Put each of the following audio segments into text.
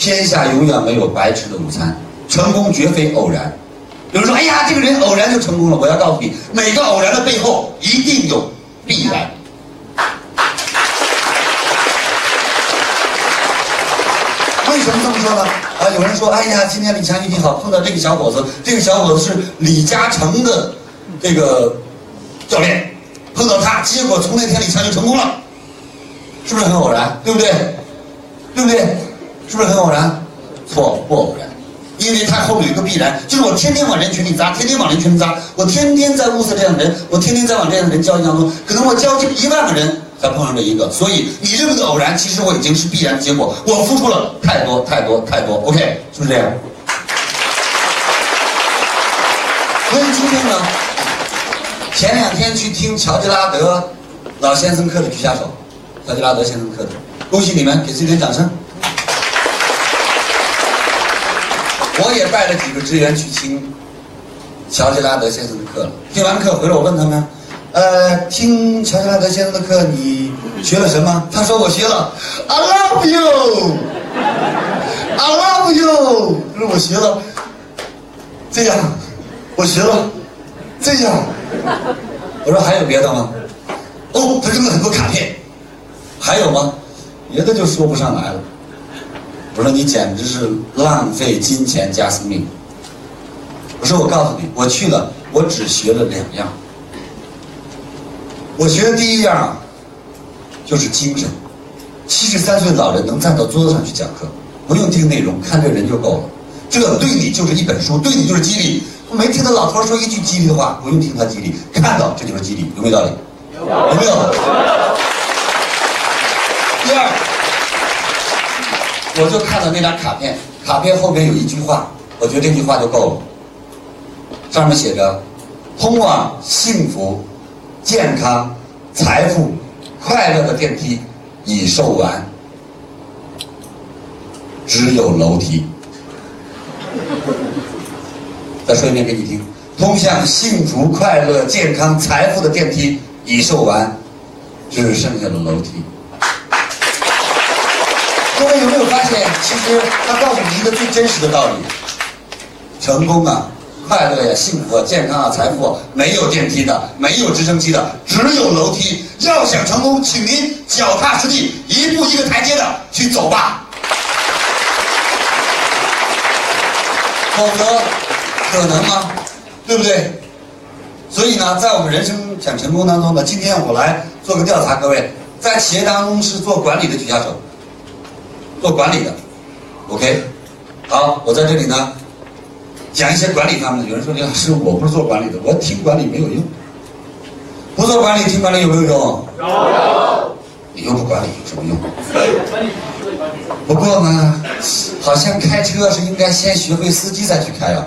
天下永远没有白吃的午餐，成功绝非偶然。有人说：“哎呀，这个人偶然就成功了。”我要告诉你，每个偶然的背后一定有必然。为什么这么说呢？啊，有人说：“哎呀，今天李强运气好，碰到这个小伙子，这个小伙子是李嘉诚的这个教练，碰到他，结果从那天李强就成功了，是不是很偶然？对不对？对不对？是不是很偶然？错，不偶然。”因为他后面有一个必然，就是我天天往人群里扎，天天往人群里扎，我天天在物色这样的人，我天天在往这样的人交易当中，可能我交际一万个人才碰上这一个，所以你认为的偶然，其实我已经是必然的结果，我付出了太多太多太多，OK，是不是这样？所以今天呢，前两天去听乔吉拉德老先生课的举下手，乔吉拉德先生课的，恭喜你们，给自己点掌声。我也带了几个职员去听乔吉拉德先生的课了。听完课回来，我问他们：“呃，听乔吉拉德先生的课，你学了什么？”他说：“我学了 I love you, I love you。”他说：“我学了这样，我学了这样。”我说：“还有别的吗？”哦，他扔了很多卡片。还有吗？别的就说不上来了。我说你简直是浪费金钱加生命。我说我告诉你，我去了，我只学了两样。我学的第一样，就是精神。七十三岁老人能站到桌子上去讲课，不用听内容，看这人就够了。这对你就是一本书，对你就是激励。没听到老头说一句激励的话，不用听他激励，看到这就是激励，有没有道理？有没有？第二。我就看到那张卡片，卡片后边有一句话，我觉得这句话就够了。上面写着：“通往幸福、健康、财富、快乐的电梯已售完，只有楼梯。”再说一遍给你听：“通向幸福、快乐、健康、财富的电梯已售完，只剩下了楼梯。”各位有没有发现，其实他告诉你一个最真实的道理：成功啊，快乐呀，幸福啊，健康啊，财富，没有电梯的，没有直升机的，只有楼梯。要想成功，请您脚踏实地，一步一个台阶的去走吧。否则，可能吗？对不对？所以呢，在我们人生想成功当中呢，今天我来做个调查，各位在企业当中是做管理的举下手。做管理的，OK，好，我在这里呢，讲一些管理方面的。有人说李老师，我不是做管理的，我听管理没有用。不做管理听管理有没有用？有。你又不管理有什么用？不过呢，好像开车是应该先学会司机再去开啊。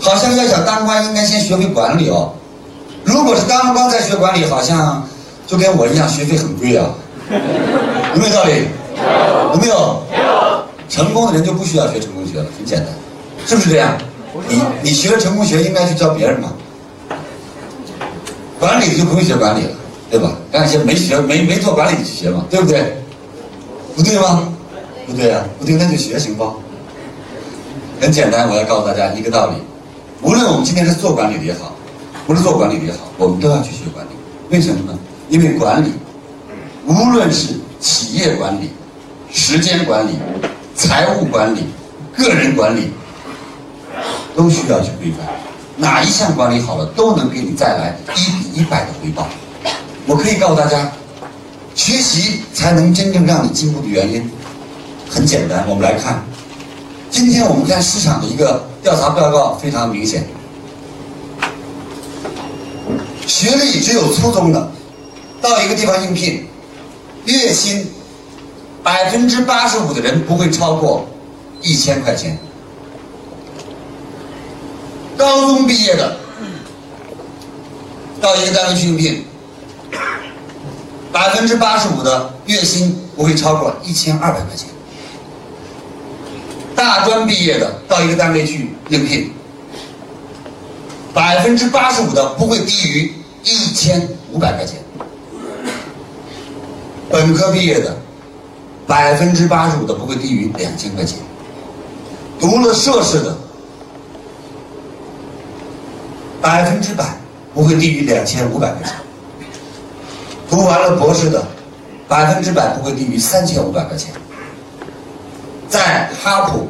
好像要想当官，应该先学会管理哦。如果是当了官再学管理，好像就跟我一样，学费很贵啊。有没有道理？有没有？成功的人就不需要学成功学了，很简单，是不是这样？你你学了成功学，应该去教别人嘛。管理就不用学管理了，对吧？让一些没学、没没做管理的去学嘛，对不对？不对吗？不对啊，不对，那就学行不？很简单，我要告诉大家一个道理：无论我们今天是做管理的也好，不是做管理的也好，我们都要去学管理。为什么呢？因为管理，无论是企业管理。时间管理、财务管理、个人管理，都需要去规范。哪一项管理好了，都能给你带来一比一百的回报。我可以告诉大家，学习才能真正让你进步的原因，很简单。我们来看，今天我们看市场的一个调查报告，非常明显。学历只有初中的，到一个地方应聘，月薪。百分之八十五的人不会超过一千块钱。高中毕业的到一个单位去应聘，百分之八十五的月薪不会超过一千二百块钱。大专毕业的到一个单位去应聘，百分之八十五的不会低于一千五百块钱。本科毕业的。百分之八十五的不会低于两千块钱。读了硕士的，百分之百不会低于两千五百块钱。读完了博士的，百分之百不会低于三千五百块钱。在哈普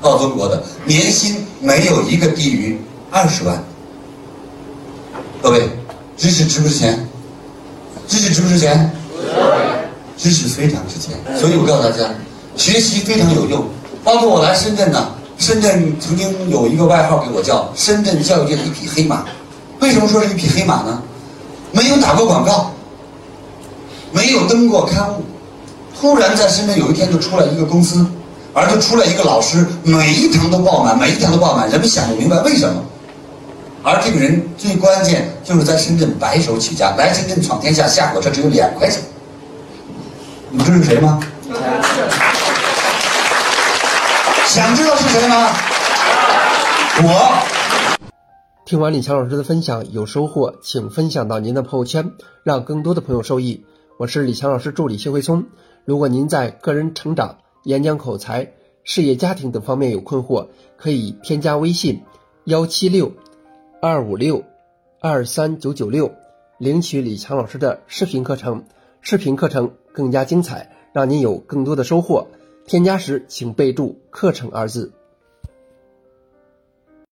到中国的年薪没有一个低于二十万。各位，知识值不值钱？知识值不值钱？知识非常值钱，所以我告诉大家，学习非常有用。包括我来深圳呢，深圳曾经有一个外号给我叫“深圳教育界的一匹黑马”。为什么说是一匹黑马呢？没有打过广告，没有登过刊物，突然在深圳有一天就出来一个公司，而且出来一个老师，每一堂都爆满，每一堂都爆满，人们想不明白为什么。而这个人最关键就是在深圳白手起家，来深圳闯天下，下火车只有两块钱。你们知道是谁吗？想知道是谁吗？我。听完李强老师的分享，有收获，请分享到您的朋友圈，让更多的朋友受益。我是李强老师助理谢慧聪。如果您在个人成长、演讲口才、事业家庭等方面有困惑，可以添加微信幺七六。二五六二三九九六，领取李强老师的视频课程，视频课程更加精彩，让您有更多的收获。添加时请备注“课程”二字。